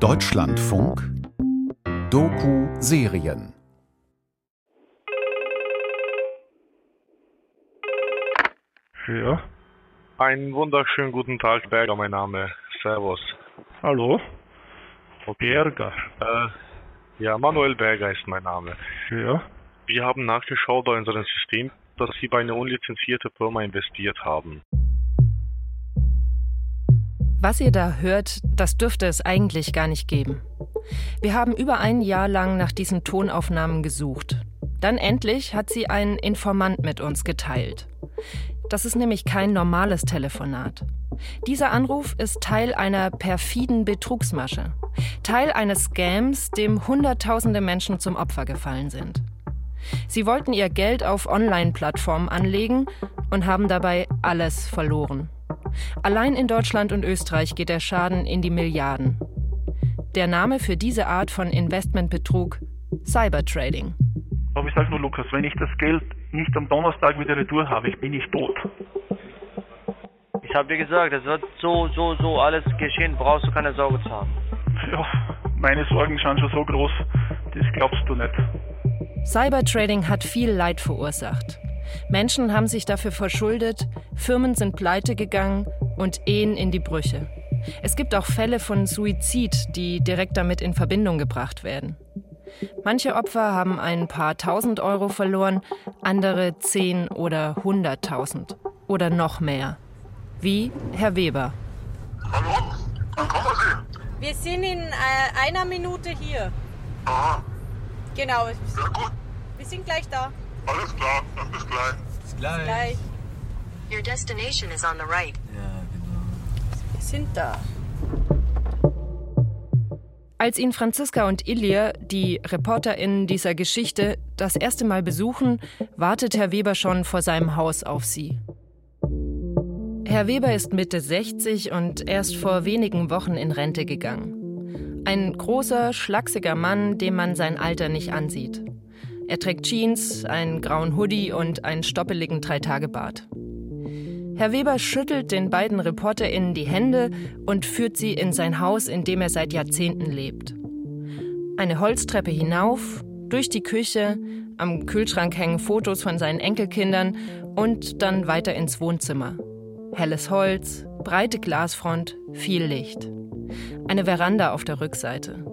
Deutschlandfunk Doku-Serien Ja. Einen wunderschönen guten Tag, Berger, mein Name. Servus. Hallo? Berger. Äh, ja, Manuel Berger ist mein Name. Ja. Wir haben nachgeschaut bei unserem System, dass Sie bei einer unlizenzierte Firma investiert haben. Was ihr da hört, das dürfte es eigentlich gar nicht geben. Wir haben über ein Jahr lang nach diesen Tonaufnahmen gesucht. Dann endlich hat sie ein Informant mit uns geteilt. Das ist nämlich kein normales Telefonat. Dieser Anruf ist Teil einer perfiden Betrugsmasche. Teil eines Scams, dem Hunderttausende Menschen zum Opfer gefallen sind. Sie wollten ihr Geld auf Online-Plattformen anlegen und haben dabei alles verloren. Allein in Deutschland und Österreich geht der Schaden in die Milliarden. Der Name für diese Art von Investmentbetrug Cybertrading. Aber ich sage nur, Lukas, wenn ich das Geld nicht am Donnerstag wieder retour habe, bin ich tot. Ich habe dir gesagt, es wird so, so, so alles geschehen, brauchst du keine Sorge zu haben. Ja, meine Sorgen sind schon so groß, das glaubst du nicht. Cybertrading hat viel Leid verursacht. Menschen haben sich dafür verschuldet, Firmen sind pleite gegangen und Ehen in die Brüche. Es gibt auch Fälle von Suizid, die direkt damit in Verbindung gebracht werden. Manche Opfer haben ein paar tausend Euro verloren, andere zehn oder hunderttausend oder noch mehr. Wie Herr Weber. Hallo, wann kommen Sie? Wir sind in äh, einer Minute hier. Aha, Genau. ja gut, Wir sind gleich da. alles klar, gleich. Gleich. Your destination is on the right. Wir sind da. Als ihn Franziska und Ilir, die ReporterInnen dieser Geschichte, das erste Mal besuchen, wartet Herr Weber schon vor seinem Haus auf sie. Herr Weber ist Mitte 60 und erst vor wenigen Wochen in Rente gegangen. Ein großer, schlachsiger Mann, dem man sein Alter nicht ansieht. Er trägt Jeans, einen grauen Hoodie und einen stoppeligen Dreitagebart. Herr Weber schüttelt den beiden ReporterInnen die Hände und führt sie in sein Haus, in dem er seit Jahrzehnten lebt. Eine Holztreppe hinauf, durch die Küche, am Kühlschrank hängen Fotos von seinen Enkelkindern und dann weiter ins Wohnzimmer. Helles Holz, breite Glasfront, viel Licht. Eine Veranda auf der Rückseite.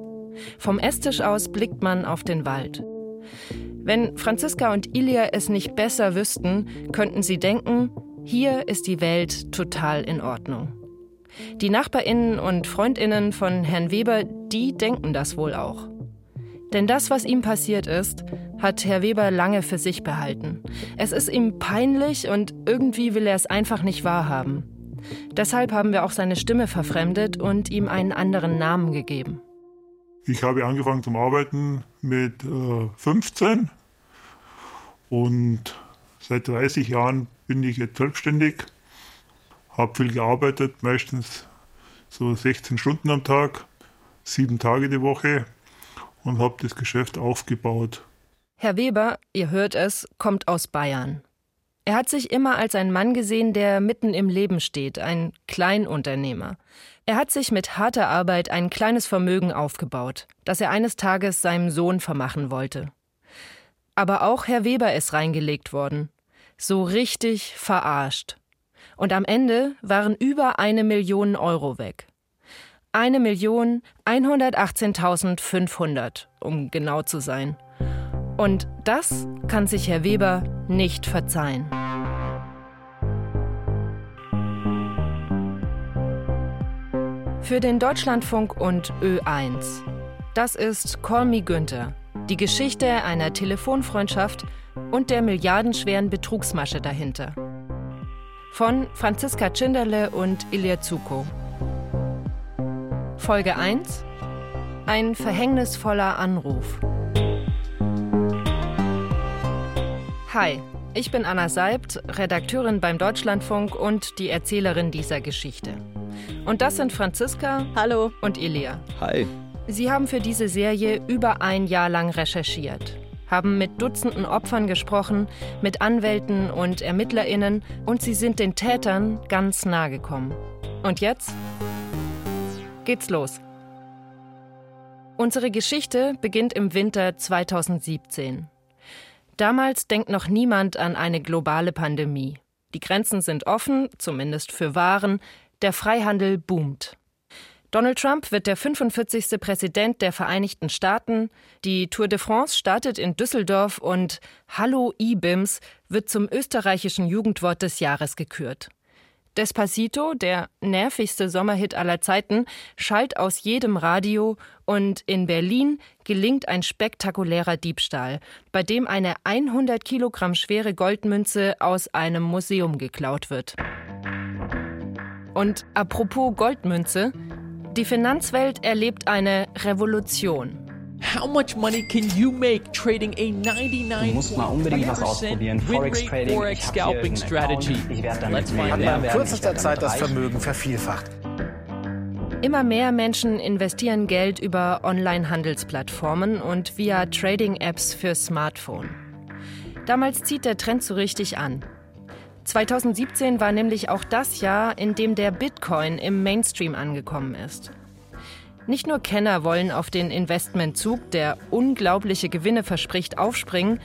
Vom Esstisch aus blickt man auf den Wald. Wenn Franziska und Ilia es nicht besser wüssten, könnten sie denken, hier ist die Welt total in Ordnung. Die Nachbarinnen und Freundinnen von Herrn Weber, die denken das wohl auch. Denn das, was ihm passiert ist, hat Herr Weber lange für sich behalten. Es ist ihm peinlich und irgendwie will er es einfach nicht wahrhaben. Deshalb haben wir auch seine Stimme verfremdet und ihm einen anderen Namen gegeben. Ich habe angefangen zum Arbeiten mit äh, 15 und seit 30 Jahren bin ich jetzt selbstständig, habe viel gearbeitet, meistens so 16 Stunden am Tag, sieben Tage die Woche und habe das Geschäft aufgebaut. Herr Weber, ihr hört es, kommt aus Bayern. Er hat sich immer als ein Mann gesehen, der mitten im Leben steht, ein Kleinunternehmer. Er hat sich mit harter Arbeit ein kleines Vermögen aufgebaut, das er eines Tages seinem Sohn vermachen wollte. Aber auch Herr Weber ist reingelegt worden. So richtig verarscht. Und am Ende waren über eine Million Euro weg. Eine Million 118.500, um genau zu sein. Und das kann sich Herr Weber nicht verzeihen. Für den Deutschlandfunk und Ö1. Das ist Call Me Günther, die Geschichte einer Telefonfreundschaft und der milliardenschweren Betrugsmasche dahinter. Von Franziska Tschinderle und Ilya Zuko. Folge 1 Ein verhängnisvoller Anruf. Hi, ich bin Anna Seibt, Redakteurin beim Deutschlandfunk und die Erzählerin dieser Geschichte. Und das sind Franziska Hallo. und Ilia. Hi. Sie haben für diese Serie über ein Jahr lang recherchiert, haben mit Dutzenden Opfern gesprochen, mit Anwälten und Ermittlerinnen und sie sind den Tätern ganz nahe gekommen. Und jetzt geht's los. Unsere Geschichte beginnt im Winter 2017. Damals denkt noch niemand an eine globale Pandemie. Die Grenzen sind offen, zumindest für Waren, der Freihandel boomt. Donald Trump wird der 45. Präsident der Vereinigten Staaten. Die Tour de France startet in Düsseldorf und Hallo IBIMS wird zum österreichischen Jugendwort des Jahres gekürt. Despacito, der nervigste Sommerhit aller Zeiten, schallt aus jedem Radio und in Berlin gelingt ein spektakulärer Diebstahl, bei dem eine 100 Kilogramm schwere Goldmünze aus einem Museum geklaut wird. Und apropos Goldmünze, die Finanzwelt erlebt eine Revolution. How much money can you make trading a 99 Du musst mal unbedingt was ausprobieren. Forex Trading. Forex Ich hab hier Scalping einen Strategy. Account. Ich werde damit Let's find Millionär out. werden. In kürzester Zeit das. Vermögen vervielfacht. Immer mehr Menschen investieren Geld über Online-Handelsplattformen und via Trading-Apps für Smartphone. Damals zieht der Trend so richtig an. 2017 war nämlich auch das Jahr, in dem der Bitcoin im Mainstream angekommen ist. Nicht nur Kenner wollen auf den Investmentzug, der unglaubliche Gewinne verspricht, aufspringen,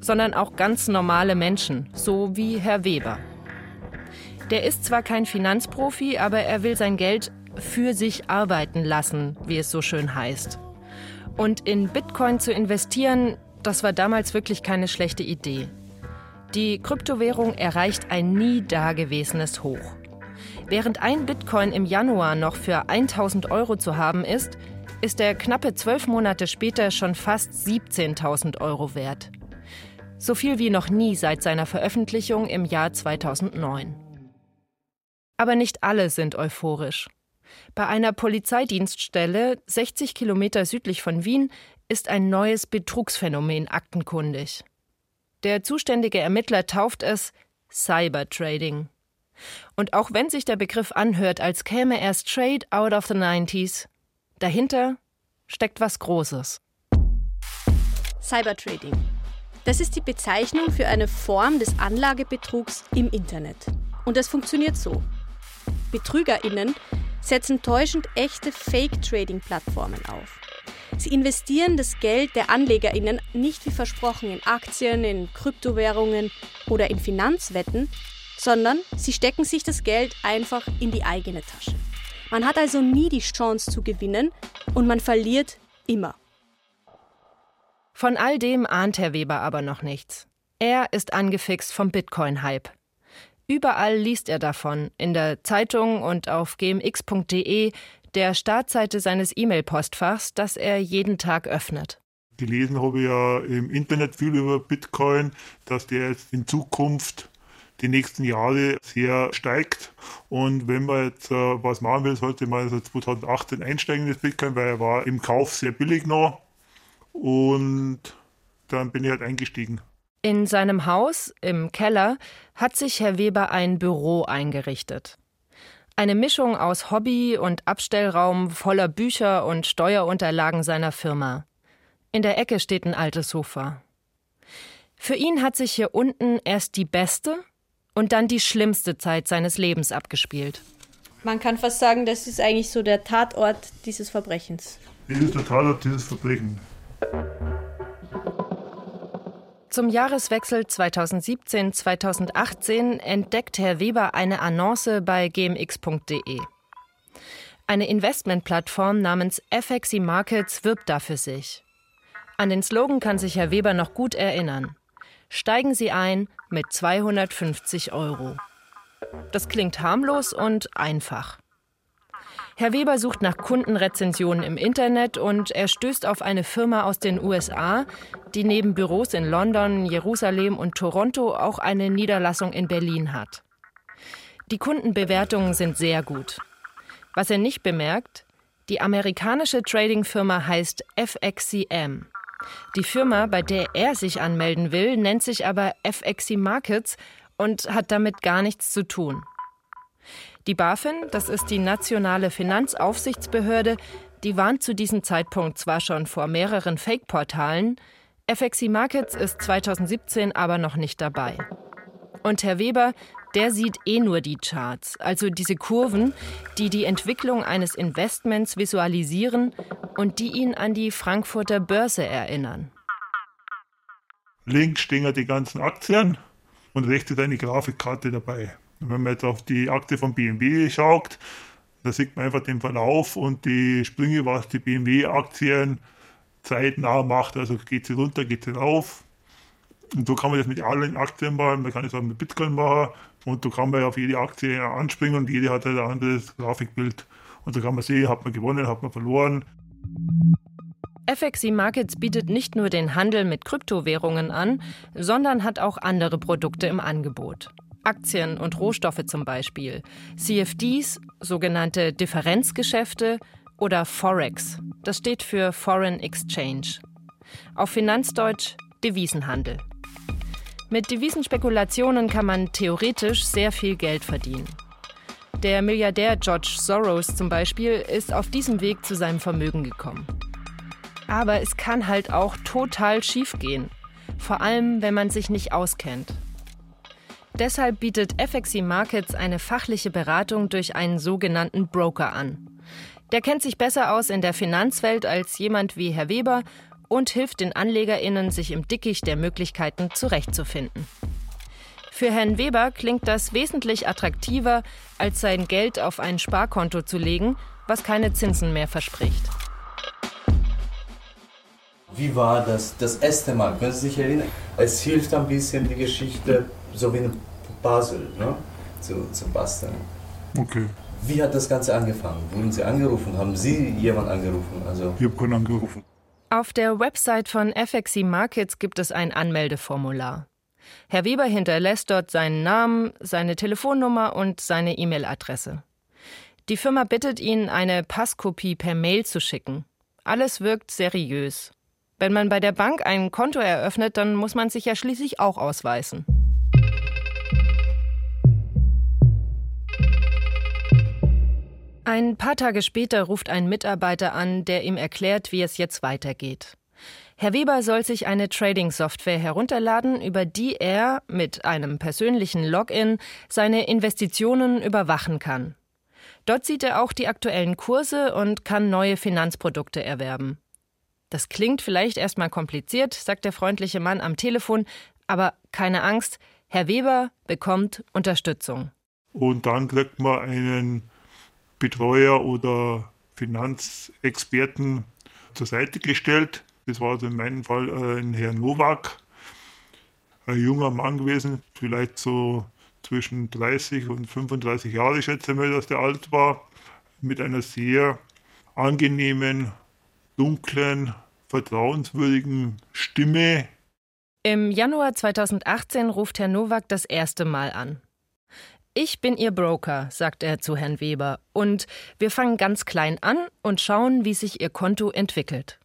sondern auch ganz normale Menschen, so wie Herr Weber. Der ist zwar kein Finanzprofi, aber er will sein Geld für sich arbeiten lassen, wie es so schön heißt. Und in Bitcoin zu investieren, das war damals wirklich keine schlechte Idee. Die Kryptowährung erreicht ein nie dagewesenes Hoch. Während ein Bitcoin im Januar noch für 1000 Euro zu haben ist, ist er knappe zwölf Monate später schon fast 17.000 Euro wert. So viel wie noch nie seit seiner Veröffentlichung im Jahr 2009. Aber nicht alle sind euphorisch. Bei einer Polizeidienststelle 60 Kilometer südlich von Wien ist ein neues Betrugsphänomen aktenkundig. Der zuständige Ermittler tauft es Cybertrading. Und auch wenn sich der Begriff anhört, als käme er straight out of the 90s, dahinter steckt was Großes. Cybertrading. Das ist die Bezeichnung für eine Form des Anlagebetrugs im Internet. Und das funktioniert so. BetrügerInnen setzen täuschend echte Fake-Trading-Plattformen auf. Sie investieren das Geld der AnlegerInnen nicht wie versprochen in Aktien, in Kryptowährungen oder in Finanzwetten, sondern sie stecken sich das Geld einfach in die eigene Tasche. Man hat also nie die Chance zu gewinnen und man verliert immer. Von all dem ahnt Herr Weber aber noch nichts. Er ist angefixt vom Bitcoin-Hype. Überall liest er davon, in der Zeitung und auf gmx.de, der Startseite seines E-Mail-Postfachs, das er jeden Tag öffnet. Gelesen habe ich ja im Internet viel über Bitcoin, dass der jetzt in Zukunft die nächsten Jahre sehr steigt. Und wenn man jetzt äh, was machen will, sollte man also 2018 einsteigen in das Bitcoin, weil er war im Kauf sehr billig noch. Und dann bin ich halt eingestiegen. In seinem Haus im Keller hat sich Herr Weber ein Büro eingerichtet. Eine Mischung aus Hobby und Abstellraum voller Bücher und Steuerunterlagen seiner Firma. In der Ecke steht ein altes Sofa. Für ihn hat sich hier unten erst die beste und dann die schlimmste Zeit seines Lebens abgespielt. Man kann fast sagen, das ist eigentlich so der Tatort dieses Verbrechens. Das ist der Tatort dieses Verbrechen. Zum Jahreswechsel 2017-2018 entdeckt Herr Weber eine Annonce bei gmx.de. Eine Investmentplattform namens FXI Markets wirbt da für sich. An den Slogan kann sich Herr Weber noch gut erinnern. Steigen Sie ein mit 250 Euro. Das klingt harmlos und einfach. Herr Weber sucht nach Kundenrezensionen im Internet und er stößt auf eine Firma aus den USA, die neben Büros in London, Jerusalem und Toronto auch eine Niederlassung in Berlin hat. Die Kundenbewertungen sind sehr gut. Was er nicht bemerkt, die amerikanische Trading-Firma heißt FXCM. Die Firma, bei der er sich anmelden will, nennt sich aber FXC Markets und hat damit gar nichts zu tun. Die BaFin, das ist die nationale Finanzaufsichtsbehörde, die warnt zu diesem Zeitpunkt zwar schon vor mehreren Fake-Portalen, FXC Markets ist 2017 aber noch nicht dabei. Und Herr Weber der sieht eh nur die Charts, also diese Kurven, die die Entwicklung eines Investments visualisieren und die ihn an die Frankfurter Börse erinnern. Links stehen ja die ganzen Aktien und rechts ist eine Grafikkarte dabei. Und wenn man jetzt auf die Aktie von BMW schaut, da sieht man einfach den Verlauf und die Sprünge, was die BMW-Aktien zeitnah macht. Also geht sie runter, geht sie rauf. Und so kann man das mit allen Aktien machen. Man kann es auch mit Bitcoin machen. Und so kann man auf jede Aktie anspringen und jede hat halt ein anderes Grafikbild. Und so kann man sehen, hat man gewonnen, hat man verloren. FXC Markets bietet nicht nur den Handel mit Kryptowährungen an, sondern hat auch andere Produkte im Angebot. Aktien und Rohstoffe zum Beispiel, CFDs, sogenannte Differenzgeschäfte oder Forex. Das steht für Foreign Exchange. Auf Finanzdeutsch Devisenhandel. Mit Devisenspekulationen kann man theoretisch sehr viel Geld verdienen. Der Milliardär George Soros zum Beispiel ist auf diesem Weg zu seinem Vermögen gekommen. Aber es kann halt auch total schief gehen. Vor allem, wenn man sich nicht auskennt. Deshalb bietet FXC Markets eine fachliche Beratung durch einen sogenannten Broker an. Der kennt sich besser aus in der Finanzwelt als jemand wie Herr Weber und hilft den AnlegerInnen, sich im Dickicht der Möglichkeiten zurechtzufinden. Für Herrn Weber klingt das wesentlich attraktiver, als sein Geld auf ein Sparkonto zu legen, was keine Zinsen mehr verspricht. Wie war das das erste Mal? Können Sie sich erinnern? Es hilft ein bisschen die Geschichte, so wie ein Puzzle, ne? zu, zu basteln. Okay. Wie hat das Ganze angefangen? Wurden Sie angerufen? Haben Sie jemanden angerufen? Also ich habe keinen angerufen. Auf der Website von FXC Markets gibt es ein Anmeldeformular. Herr Weber hinterlässt dort seinen Namen, seine Telefonnummer und seine E-Mail-Adresse. Die Firma bittet ihn, eine Passkopie per Mail zu schicken. Alles wirkt seriös. Wenn man bei der Bank ein Konto eröffnet, dann muss man sich ja schließlich auch ausweisen. Ein paar Tage später ruft ein Mitarbeiter an, der ihm erklärt, wie es jetzt weitergeht. Herr Weber soll sich eine Trading-Software herunterladen, über die er mit einem persönlichen Login seine Investitionen überwachen kann. Dort sieht er auch die aktuellen Kurse und kann neue Finanzprodukte erwerben. Das klingt vielleicht erstmal kompliziert, sagt der freundliche Mann am Telefon, aber keine Angst, Herr Weber bekommt Unterstützung. Und dann kriegt man einen Betreuer oder Finanzexperten zur Seite gestellt. Das war also in meinem Fall äh, ein Herr Nowak, ein junger Mann gewesen, vielleicht so zwischen 30 und 35 Jahre, ich schätze mal, dass der alt war, mit einer sehr angenehmen, dunklen, vertrauenswürdigen Stimme. Im Januar 2018 ruft Herr Nowak das erste Mal an. Ich bin Ihr Broker, sagt er zu Herrn Weber, und wir fangen ganz klein an und schauen, wie sich Ihr Konto entwickelt.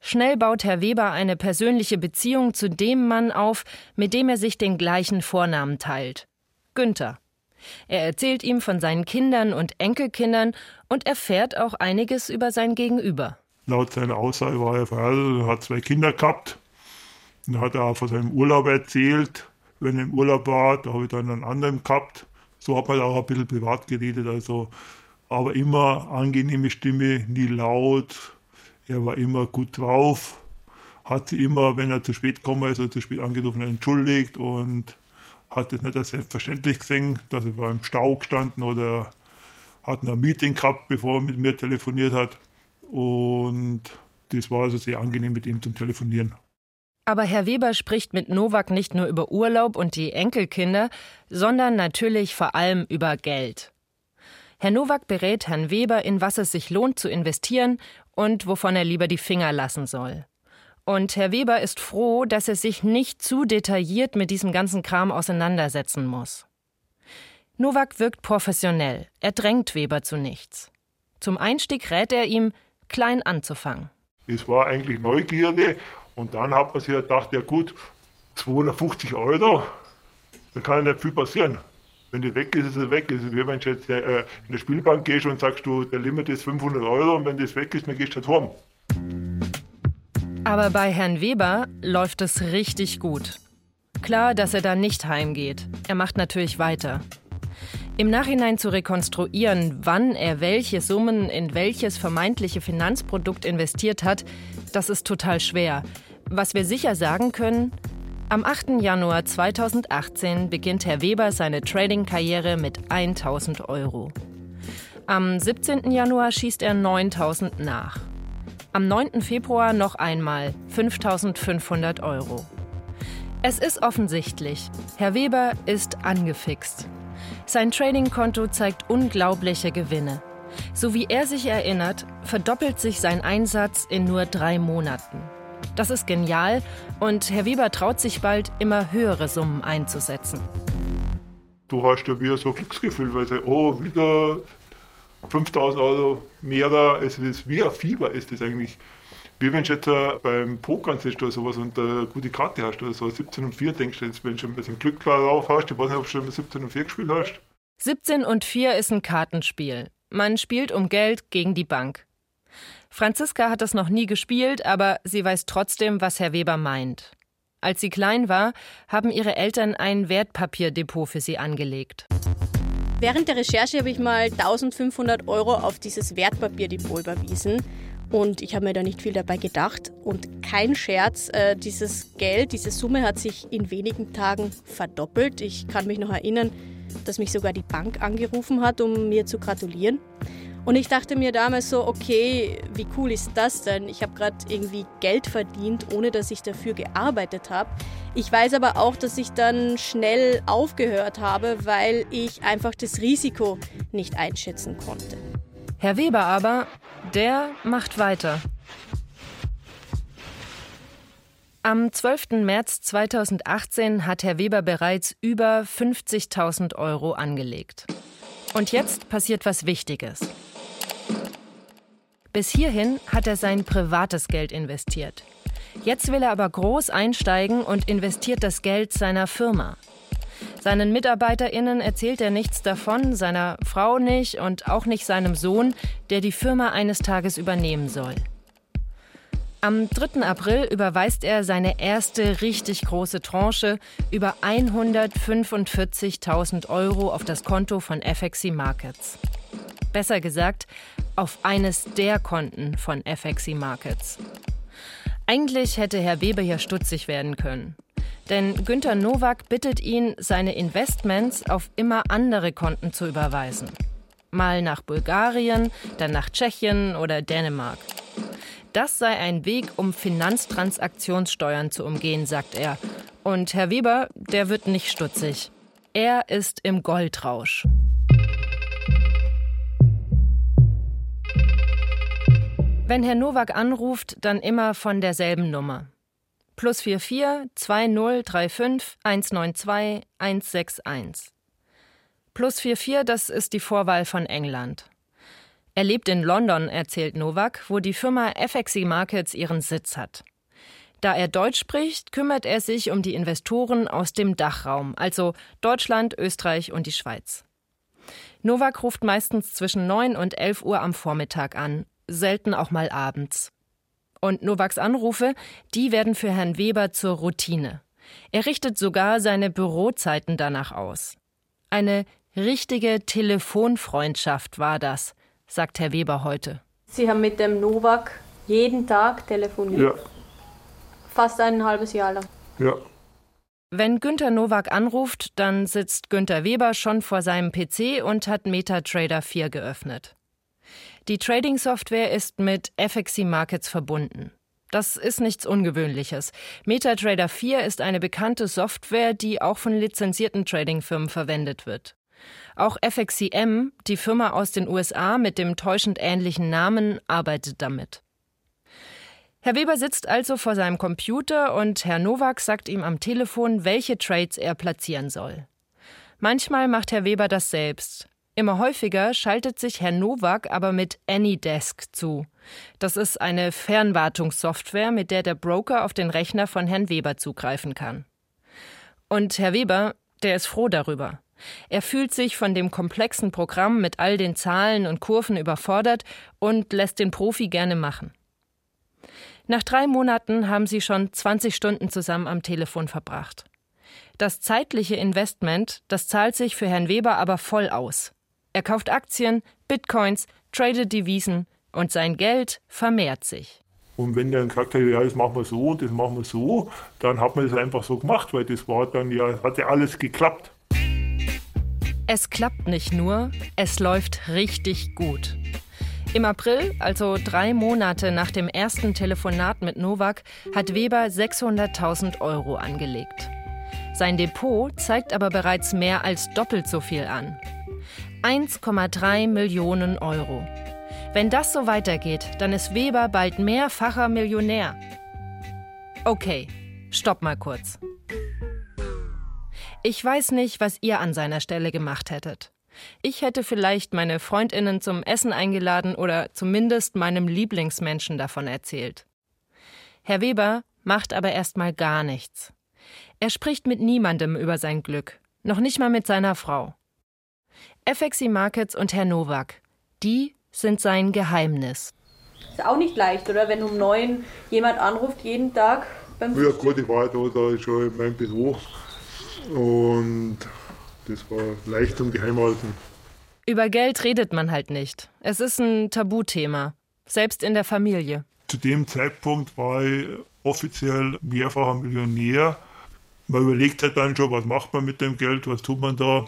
Schnell baut Herr Weber eine persönliche Beziehung zu dem Mann auf, mit dem er sich den gleichen Vornamen teilt. Günther. Er erzählt ihm von seinen Kindern und Enkelkindern und erfährt auch einiges über sein Gegenüber. Laut seiner Aussage war er verheiratet, hat zwei Kinder gehabt. Und hat er auch von seinem Urlaub erzählt. Wenn er im Urlaub war, da habe ich dann einen anderen gehabt. So hat man auch ein bisschen privat geredet. Also, aber immer angenehme Stimme, nie laut. Er war immer gut drauf. Hat sie immer, wenn er zu spät gekommen ist oder zu spät angerufen, entschuldigt und hat es nicht als selbstverständlich gesehen, dass er war im Stau gestanden oder hat ein Meeting gehabt, bevor er mit mir telefoniert hat. Und das war also sehr angenehm mit ihm zum Telefonieren. Aber Herr Weber spricht mit Nowak nicht nur über Urlaub und die Enkelkinder, sondern natürlich vor allem über Geld. Herr Nowak berät Herrn Weber, in was es sich lohnt zu investieren und wovon er lieber die Finger lassen soll. Und Herr Weber ist froh, dass er sich nicht zu detailliert mit diesem ganzen Kram auseinandersetzen muss. Nowak wirkt professionell, er drängt Weber zu nichts. Zum Einstieg rät er ihm, klein anzufangen. Es war eigentlich Neugierde und dann hat man sich gedacht, ja gut, 250 Euro, da kann ja nicht viel passieren. Wenn die weg ist, ist sie weg. Ist wie wenn du jetzt äh, in der Spielbank gehst und sagst, du, der Limit ist 500 Euro und wenn das weg ist, dann gehst du halt heim. Aber bei Herrn Weber läuft es richtig gut. klar, dass er da nicht heimgeht. Er macht natürlich weiter. Im Nachhinein zu rekonstruieren, wann er welche Summen in welches vermeintliche Finanzprodukt investiert hat, das ist total schwer. Was wir sicher sagen können, am 8. Januar 2018 beginnt Herr Weber seine Trading-Karriere mit 1000 Euro. Am 17. Januar schießt er 9000 nach. Am 9. Februar noch einmal 5500 Euro. Es ist offensichtlich, Herr Weber ist angefixt. Sein Trading-Konto zeigt unglaubliche Gewinne. So wie er sich erinnert, verdoppelt sich sein Einsatz in nur drei Monaten. Das ist genial und Herr Weber traut sich bald, immer höhere Summen einzusetzen. Du hast ja wieder so ein Glücksgefühl, weil du, oh, wieder 5000 Euro mehr da. Es ist wie ein Fieber, ist das eigentlich. Wie wenn du jetzt äh, beim Pokern sitzt oder sowas und eine gute Karte hast oder so, 17 und 4 denkst du jetzt, wenn du schon ein bisschen Glück drauf hast, ich weiß nicht, ob du schon 17 und 4 gespielt hast. 17 und 4 ist ein Kartenspiel. Man spielt um Geld gegen die Bank. Franziska hat das noch nie gespielt, aber sie weiß trotzdem, was Herr Weber meint. Als sie klein war, haben ihre Eltern ein Wertpapierdepot für sie angelegt. Während der Recherche habe ich mal 1500 Euro auf dieses Wertpapierdepot überwiesen. Und ich habe mir da nicht viel dabei gedacht. Und kein Scherz, äh, dieses Geld, diese Summe hat sich in wenigen Tagen verdoppelt. Ich kann mich noch erinnern, dass mich sogar die Bank angerufen hat, um mir zu gratulieren. Und ich dachte mir damals so, okay, wie cool ist das denn? Ich habe gerade irgendwie Geld verdient, ohne dass ich dafür gearbeitet habe. Ich weiß aber auch, dass ich dann schnell aufgehört habe, weil ich einfach das Risiko nicht einschätzen konnte. Herr Weber aber, der macht weiter. Am 12. März 2018 hat Herr Weber bereits über 50.000 Euro angelegt. Und jetzt passiert was Wichtiges. Bis hierhin hat er sein privates Geld investiert. Jetzt will er aber groß einsteigen und investiert das Geld seiner Firma. Seinen MitarbeiterInnen erzählt er nichts davon, seiner Frau nicht und auch nicht seinem Sohn, der die Firma eines Tages übernehmen soll. Am 3. April überweist er seine erste richtig große Tranche über 145.000 Euro auf das Konto von FXC Markets. Besser gesagt, auf eines der Konten von FXC Markets. Eigentlich hätte Herr Weber hier stutzig werden können. Denn Günter Nowak bittet ihn, seine Investments auf immer andere Konten zu überweisen. Mal nach Bulgarien, dann nach Tschechien oder Dänemark. Das sei ein Weg, um Finanztransaktionssteuern zu umgehen, sagt er. Und Herr Weber, der wird nicht stutzig. Er ist im Goldrausch. Wenn Herr Nowak anruft, dann immer von derselben Nummer. Plus 44 2035 192 161. Plus 44, das ist die Vorwahl von England. Er lebt in London, erzählt Nowak, wo die Firma FXC Markets ihren Sitz hat. Da er Deutsch spricht, kümmert er sich um die Investoren aus dem Dachraum, also Deutschland, Österreich und die Schweiz. Nowak ruft meistens zwischen 9 und 11 Uhr am Vormittag an selten auch mal abends. Und Nowaks Anrufe, die werden für Herrn Weber zur Routine. Er richtet sogar seine Bürozeiten danach aus. Eine richtige Telefonfreundschaft war das, sagt Herr Weber heute. Sie haben mit dem Nowak jeden Tag telefoniert? Ja. Fast ein halbes Jahr lang. Ja. Wenn Günter Nowak anruft, dann sitzt Günter Weber schon vor seinem PC und hat MetaTrader 4 geöffnet. Die Trading-Software ist mit FXC Markets verbunden. Das ist nichts Ungewöhnliches. MetaTrader 4 ist eine bekannte Software, die auch von lizenzierten Trading-Firmen verwendet wird. Auch FXCM, die Firma aus den USA mit dem täuschend ähnlichen Namen, arbeitet damit. Herr Weber sitzt also vor seinem Computer und Herr Nowak sagt ihm am Telefon, welche Trades er platzieren soll. Manchmal macht Herr Weber das selbst. Immer häufiger schaltet sich Herr Nowak aber mit AnyDesk zu. Das ist eine Fernwartungssoftware, mit der der Broker auf den Rechner von Herrn Weber zugreifen kann. Und Herr Weber, der ist froh darüber. Er fühlt sich von dem komplexen Programm mit all den Zahlen und Kurven überfordert und lässt den Profi gerne machen. Nach drei Monaten haben sie schon 20 Stunden zusammen am Telefon verbracht. Das zeitliche Investment, das zahlt sich für Herrn Weber aber voll aus. Er kauft Aktien, Bitcoins, tradet Devisen und sein Geld vermehrt sich. Und wenn der dann gesagt hat, ja, das machen wir so und das machen wir so, dann hat man das einfach so gemacht, weil das war dann ja, hat ja alles geklappt. Es klappt nicht nur, es läuft richtig gut. Im April, also drei Monate nach dem ersten Telefonat mit Novak, hat Weber 600.000 Euro angelegt. Sein Depot zeigt aber bereits mehr als doppelt so viel an. 1,3 Millionen Euro. Wenn das so weitergeht, dann ist Weber bald mehrfacher Millionär. Okay, stopp mal kurz. Ich weiß nicht, was ihr an seiner Stelle gemacht hättet. Ich hätte vielleicht meine Freundinnen zum Essen eingeladen oder zumindest meinem Lieblingsmenschen davon erzählt. Herr Weber macht aber erstmal gar nichts. Er spricht mit niemandem über sein Glück, noch nicht mal mit seiner Frau. FXI Markets und Herr Nowak, die sind sein Geheimnis. Ist auch nicht leicht, oder? Wenn um neun jemand anruft jeden Tag beim Ja gut, ich war da, da schon in meinem Büro und das war leicht zum Geheimhalten. Über Geld redet man halt nicht. Es ist ein Tabuthema, selbst in der Familie. Zu dem Zeitpunkt war ich offiziell mehrfacher Millionär. Man überlegt halt dann schon, was macht man mit dem Geld, was tut man da,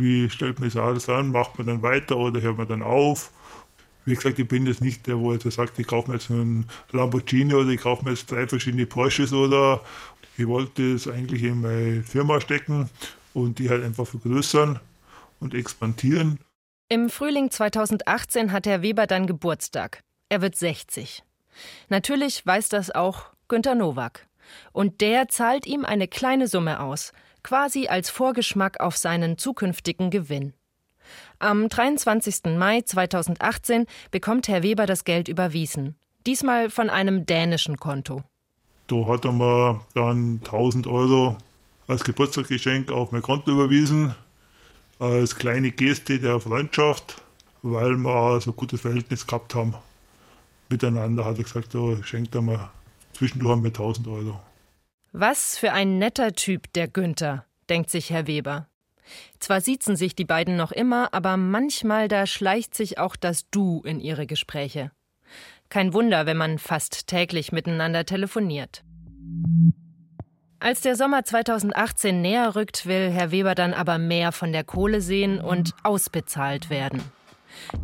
wie stellt man das alles an, macht man dann weiter oder hört man dann auf. Wie gesagt, ich bin jetzt nicht der, wo jetzt sagt, ich kaufe mir jetzt einen Lamborghini oder ich kaufe mir jetzt drei verschiedene Porsches oder ich wollte es eigentlich in meine Firma stecken und die halt einfach vergrößern und expandieren. Im Frühling 2018 hat Herr Weber dann Geburtstag. Er wird 60. Natürlich weiß das auch Günter Nowak. Und der zahlt ihm eine kleine Summe aus, quasi als Vorgeschmack auf seinen zukünftigen Gewinn. Am 23. Mai 2018 bekommt Herr Weber das Geld überwiesen. Diesmal von einem dänischen Konto. Da hat er mir dann 1000 Euro als Geburtstagsgeschenk auf mein Konto überwiesen, als kleine Geste der Freundschaft, weil wir so ein gutes Verhältnis gehabt haben. Miteinander hat er gesagt, da schenkt er mir zwischendurch mit 1000 Euro. Was für ein netter Typ, der Günther, denkt sich Herr Weber. Zwar siezen sich die beiden noch immer, aber manchmal da schleicht sich auch das Du in ihre Gespräche. Kein Wunder, wenn man fast täglich miteinander telefoniert. Als der Sommer 2018 näher rückt, will Herr Weber dann aber mehr von der Kohle sehen und ausbezahlt werden.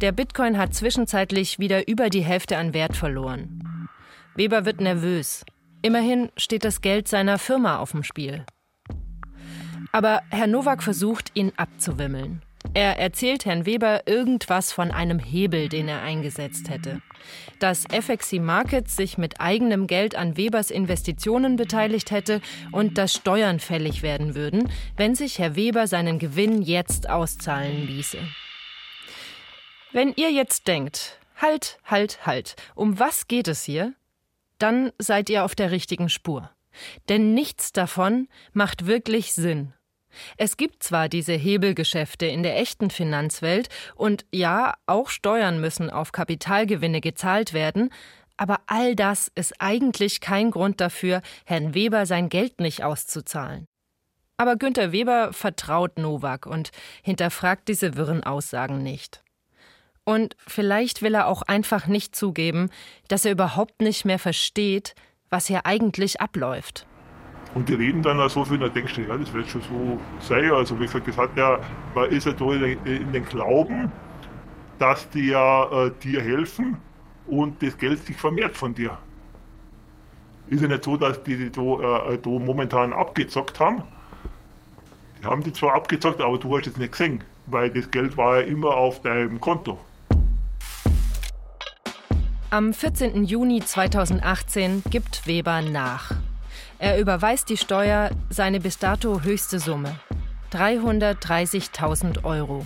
Der Bitcoin hat zwischenzeitlich wieder über die Hälfte an Wert verloren. Weber wird nervös. Immerhin steht das Geld seiner Firma auf dem Spiel. Aber Herr Nowak versucht, ihn abzuwimmeln. Er erzählt Herrn Weber irgendwas von einem Hebel, den er eingesetzt hätte. Dass FXC Markets sich mit eigenem Geld an Webers Investitionen beteiligt hätte und dass Steuern fällig werden würden, wenn sich Herr Weber seinen Gewinn jetzt auszahlen ließe. Wenn ihr jetzt denkt, halt, halt, halt, um was geht es hier? Dann seid ihr auf der richtigen Spur. Denn nichts davon macht wirklich Sinn. Es gibt zwar diese Hebelgeschäfte in der echten Finanzwelt und ja, auch Steuern müssen auf Kapitalgewinne gezahlt werden, aber all das ist eigentlich kein Grund dafür, Herrn Weber sein Geld nicht auszuzahlen. Aber Günter Weber vertraut Nowak und hinterfragt diese wirren Aussagen nicht. Und vielleicht will er auch einfach nicht zugeben, dass er überhaupt nicht mehr versteht, was hier eigentlich abläuft. Und die reden dann auch so viel, da denkst du, ja, das wird schon so sein. Also wie gesagt, das hat ja, man ist ja da in den Glauben, dass die ja äh, dir helfen und das Geld sich vermehrt von dir. Ist ja nicht so, dass die, die da, äh, da momentan abgezockt haben. Die haben die zwar abgezockt, aber du hast es nicht gesehen, weil das Geld war ja immer auf deinem Konto. Am 14. Juni 2018 gibt Weber nach. Er überweist die Steuer seine bis dato höchste Summe. 330.000 Euro.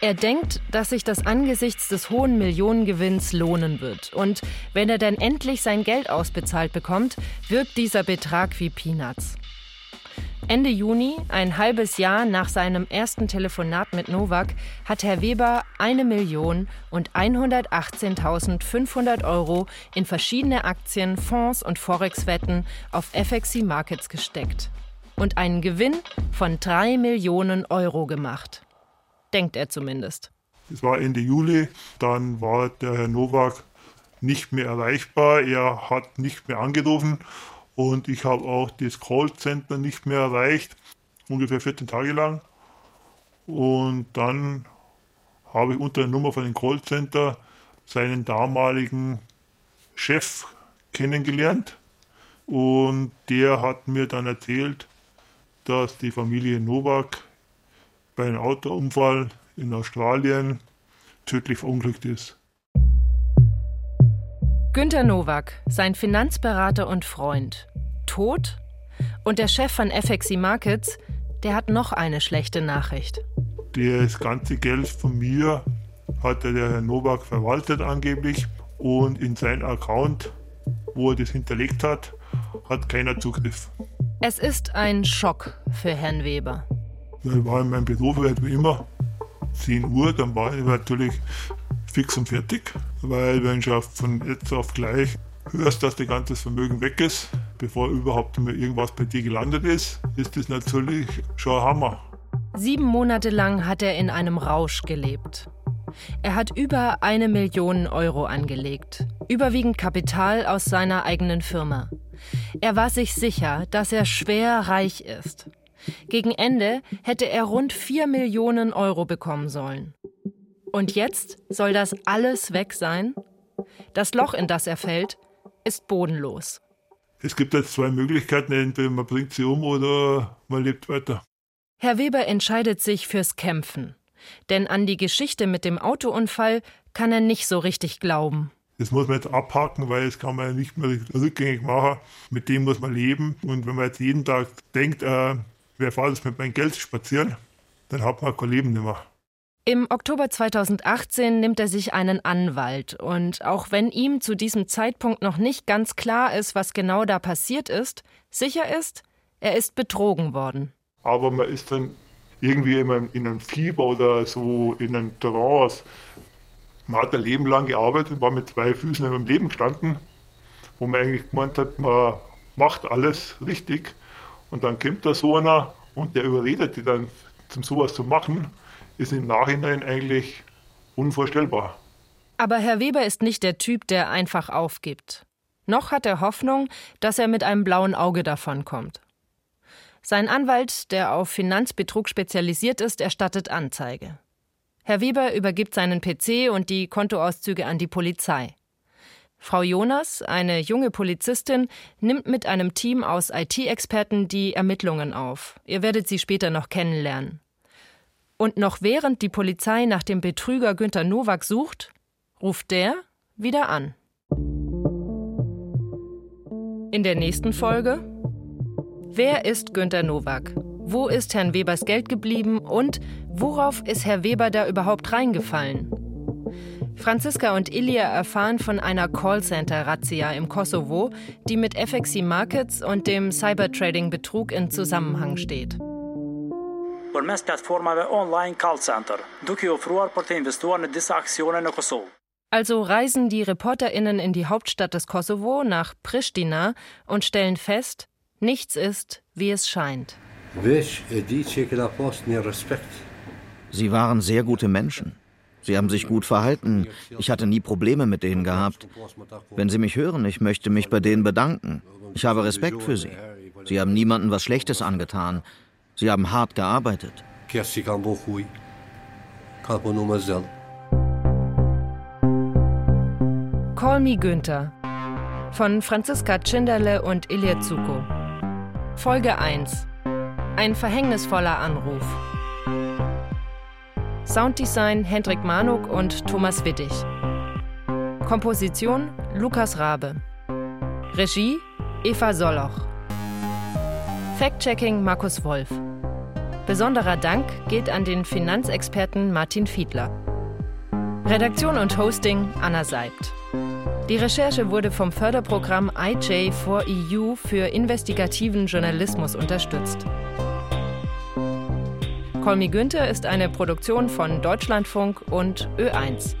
Er denkt, dass sich das angesichts des hohen Millionengewinns lohnen wird. Und wenn er dann endlich sein Geld ausbezahlt bekommt, wirkt dieser Betrag wie Peanuts. Ende Juni, ein halbes Jahr nach seinem ersten Telefonat mit Novak, hat Herr Weber eine Million und 118.500 Euro in verschiedene Aktien, Fonds und Forex-Wetten auf FXC Markets gesteckt. und einen Gewinn von 3 Millionen Euro gemacht. Denkt er zumindest. Es war Ende Juli, dann war der Herr Nowak nicht mehr erreichbar, er hat nicht mehr angerufen und ich habe auch das Callcenter nicht mehr erreicht, ungefähr 14 Tage lang. Und dann habe ich unter der Nummer von dem Callcenter seinen damaligen Chef kennengelernt und der hat mir dann erzählt, dass die Familie Nowak bei einem Autounfall in Australien tödlich verunglückt ist. Günter Nowak, sein Finanzberater und Freund, tot? Und der Chef von FXC Markets, der hat noch eine schlechte Nachricht. Das ganze Geld von mir hat der Herr Nowak verwaltet angeblich und in sein Account, wo er das hinterlegt hat, hat keiner Zugriff. Es ist ein Schock für Herrn Weber. Ich war in meinem Büro wie immer 10 Uhr, dann war ich natürlich fix und fertig, weil wenn du von jetzt auf gleich hörst, dass dein ganzes Vermögen weg ist, bevor überhaupt mal irgendwas bei dir gelandet ist, ist das natürlich schon ein Hammer. Sieben Monate lang hat er in einem Rausch gelebt. Er hat über eine Million Euro angelegt, überwiegend Kapital aus seiner eigenen Firma. Er war sich sicher, dass er schwer reich ist. Gegen Ende hätte er rund 4 Millionen Euro bekommen sollen. Und jetzt soll das alles weg sein? Das Loch, in das er fällt, ist bodenlos. Es gibt jetzt zwei Möglichkeiten, entweder man bringt sie um oder man lebt weiter. Herr Weber entscheidet sich fürs Kämpfen. Denn an die Geschichte mit dem Autounfall kann er nicht so richtig glauben. Das muss man jetzt abhaken, weil das kann man nicht mehr rückgängig machen. Mit dem muss man leben. Und wenn man jetzt jeden Tag denkt, äh, wer fährt jetzt mit meinem Geld spazieren, dann hat man kein Leben mehr. Im Oktober 2018 nimmt er sich einen Anwalt und auch wenn ihm zu diesem Zeitpunkt noch nicht ganz klar ist, was genau da passiert ist, sicher ist, er ist betrogen worden. Aber man ist dann irgendwie in einem, in einem Fieber oder so in einem Trance. Man hat ein Leben lang gearbeitet, war mit zwei Füßen im Leben gestanden, wo man eigentlich gemeint hat, man macht alles richtig. Und dann kommt da so einer und der überredet die dann, zum sowas zu machen, ist im Nachhinein eigentlich unvorstellbar. Aber Herr Weber ist nicht der Typ, der einfach aufgibt. Noch hat er Hoffnung, dass er mit einem blauen Auge davonkommt. Sein Anwalt, der auf Finanzbetrug spezialisiert ist, erstattet Anzeige. Herr Weber übergibt seinen PC und die Kontoauszüge an die Polizei. Frau Jonas, eine junge Polizistin, nimmt mit einem Team aus IT-Experten die Ermittlungen auf. Ihr werdet sie später noch kennenlernen. Und noch während die Polizei nach dem Betrüger Günter Nowak sucht, ruft der wieder an. In der nächsten Folge Wer ist Günter Nowak? Wo ist Herrn Webers Geld geblieben und worauf ist Herr Weber da überhaupt reingefallen? Franziska und Ilia erfahren von einer Callcenter-Razzia im Kosovo, die mit FXC Markets und dem Cybertrading-Betrug in Zusammenhang steht. Përmes platformave online callcenter, duke i ofruar për të investuar në disa aksione në Kosovë. Also reisen die ReporterInnen in die Hauptstadt des Kosovo nach Pristina und stellen fest, nichts ist, wie es scheint. Sie waren sehr gute Menschen. Sie haben sich gut verhalten. Ich hatte nie Probleme mit denen gehabt. Wenn Sie mich hören, ich möchte mich bei denen bedanken. Ich habe Respekt für Sie. Sie haben niemandem was Schlechtes angetan. Sie haben hart gearbeitet. Call Me Günther von Franziska Tschinderle und Ilya Zuko. Folge 1 Ein verhängnisvoller Anruf. Sounddesign Hendrik Manuk und Thomas Wittig. Komposition Lukas Rabe. Regie Eva Soloch. Fact-Checking Markus Wolf. Besonderer Dank geht an den Finanzexperten Martin Fiedler. Redaktion und Hosting Anna Seibt. Die Recherche wurde vom Förderprogramm IJ4EU für investigativen Journalismus unterstützt. Me Günther ist eine Produktion von Deutschlandfunk und Ö1.